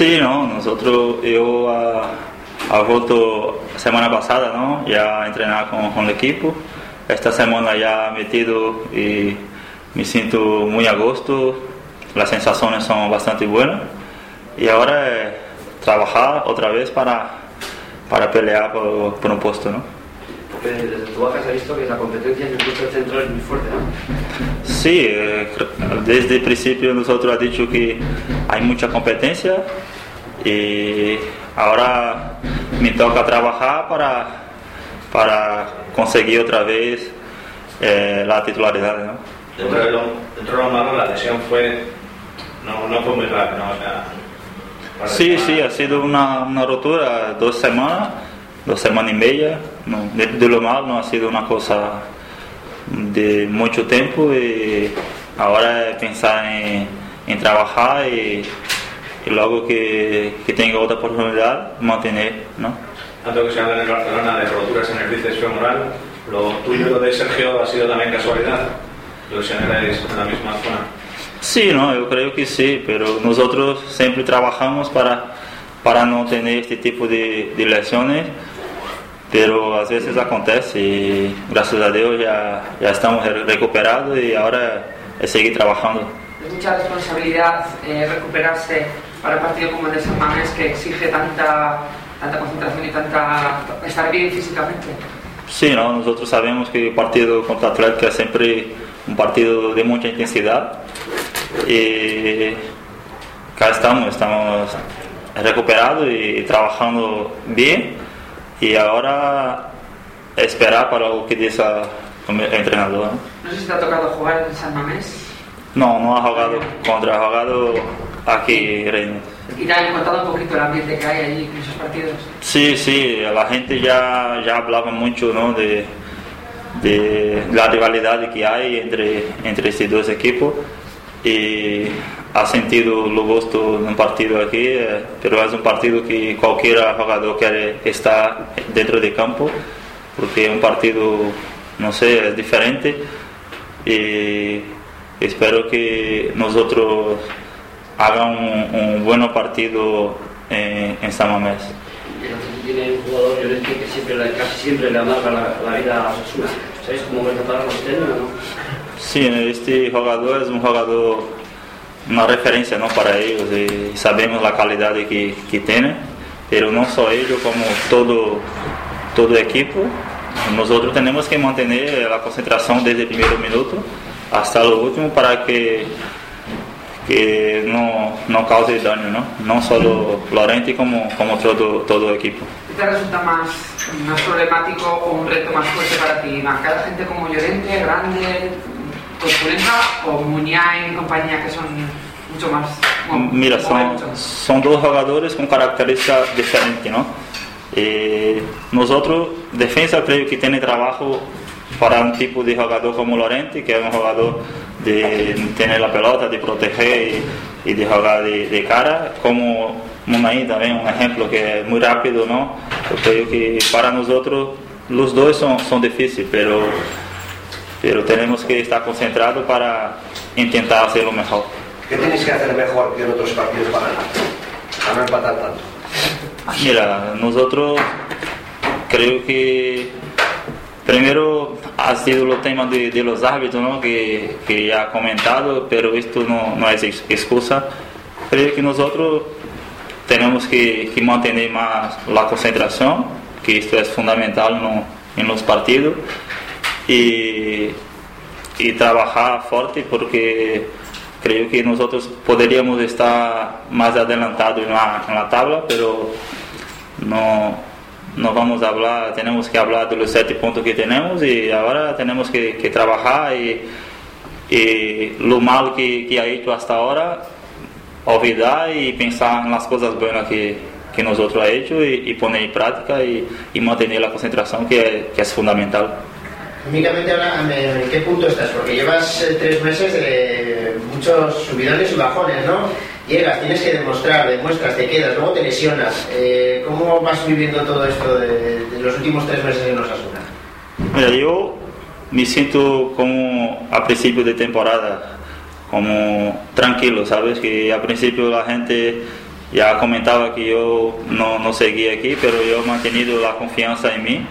Sí, no, nosotros, yo a, a vuelto semana pasada, ¿no? Ya a entrenar con, con el equipo. Esta semana ya metido y me siento muy a gusto. Las sensaciones son bastante buenas. Y ahora es trabajar otra vez para, para pelear por, por un puesto, ¿no? Porque desde tu baja se ha visto que la competencia en el puesto de centro es muy fuerte, ¿no? Sí, eh, desde el principio nosotros hemos dicho que hay mucha competencia y ahora me toca trabajar para, para conseguir otra vez eh, la titularidad. ¿no? Dentro de, lo, dentro de lo malo, la lesión fue. No, no fue muy grave, ¿no? O sea, para Sí, sí, ha sido una, una rotura dos semanas, dos semanas y media. No, de, de lo malo no ha sido una cosa de mucho tiempo y ahora pensar en, en trabajar y, luego que, que tenga otra oportunidad mantener, ¿no? Tanto que se habla en el Barcelona de roturas en el bíceps femoral, lo tuyo lo de Sergio ha sido también casualidad. Lo lesionaréis en la misma zona. Sí, no, yo creo que sí, pero nosotros siempre trabajamos para, para no tener este tipo de, de lesiones, pero a veces acontece y gracias a Dios ya, ya estamos re- recuperados y ahora es seguir trabajando. Es mucha responsabilidad eh, recuperarse para un partido como el de San Mamés que exige tanta, tanta concentración y tanta estar bien físicamente. Sí, ¿no? nosotros sabemos que el partido contra Atlético es siempre un partido de mucha intensidad y acá estamos, estamos recuperados y trabajando bien y ahora esperar para lo que dice el entrenador. ¿no? No sé si te ha tocado jugar en San Mamés No, no ha jugado contra, ha jugado aquí Reino. y te han contado un poquito el ambiente que hay allí en esos partidos. Sí, sí, la gente ya, ya hablaba mucho ¿no? de, de la rivalidad que hay entre, entre estos dos equipos y ha sentido lo gusto de un partido aquí, eh, pero es un partido que cualquier jugador quiere estar dentro del campo porque es un partido, no sé, es diferente y espero que nosotros hagan un, un buen partido en, en San Mamés. Tiene un jugador Llorente que siempre, le- casi siempre le amarga la, la vida a Osasuna. ¿Sabéis cómo rescatar a usted o no? Sí, este jugador es un jugador, una referencia ¿no? para ellos y sabemos la calidad que, que tiene, pero no solo ellos, como todo, todo equipo. Nosotros tenemos que mantener la concentración desde el primer minuto hasta lo último para que, que no, no cause daño, ¿no? no solo Lorente como, como todo, todo equipo. ¿Qué te resulta más, más problemático o un reto más fuerte para ti? ¿Marcar a gente como Llorente, grande, corpulenta o Muñay y compañía que son mucho más... bueno, Mira, son, mucho? son dos jugadores con características diferentes, ¿no? Eh, nosotros, defensa, creo que tiene trabajo para un tipo de jugador como Lorente, que es un jugador de tener la pelota, de proteger y, y de jugar de, de cara, como Munaí también, un ejemplo que es muy rápido, ¿no? Yo creo que para nosotros los dos son, son difíciles, pero, pero tenemos que estar concentrados para intentar hacerlo mejor. ¿Qué tenéis que hacer mejor que en otros partidos? Para no empatar tanto. Mira, nosotros creo que primero ha sido el tema de, de los árbitros, ¿no? que, que he comentado, pero no, no es ex- excusa. Creo que nosotros tenemos que, que mantener más la concentración, que esto es fundamental ¿no? en los partidos, y, y trabajar fuerte porque creo que nosotros podríamos estar más adelantados en la, en la tabla, pero no, no vamos a hablar, tenemos que hablar de los siete puntos que tenemos y ahora tenemos que, que trabajar y, y lo malo que, que ha hecho hasta ahora, olvidar y pensar en las cosas buenas que, que nosotros ha hecho y, y poner en práctica y, y mantener la concentración que, que es fundamental. Únicamente ahora, ¿en qué punto estás? Porque llevas eh, tres meses de muchos subidones y bajones, ¿no? Llegas, tienes que demostrar, demuestras, te quedas, luego te lesionas. Eh, ¿Cómo vas viviendo todo esto de, de los últimos tres meses en Osasuna? Mira, yo me siento como a principio de temporada, como tranquilo, ¿sabes? Que a principio la gente ya comentaba que yo no, no seguía aquí, pero yo he mantenido la confianza en mí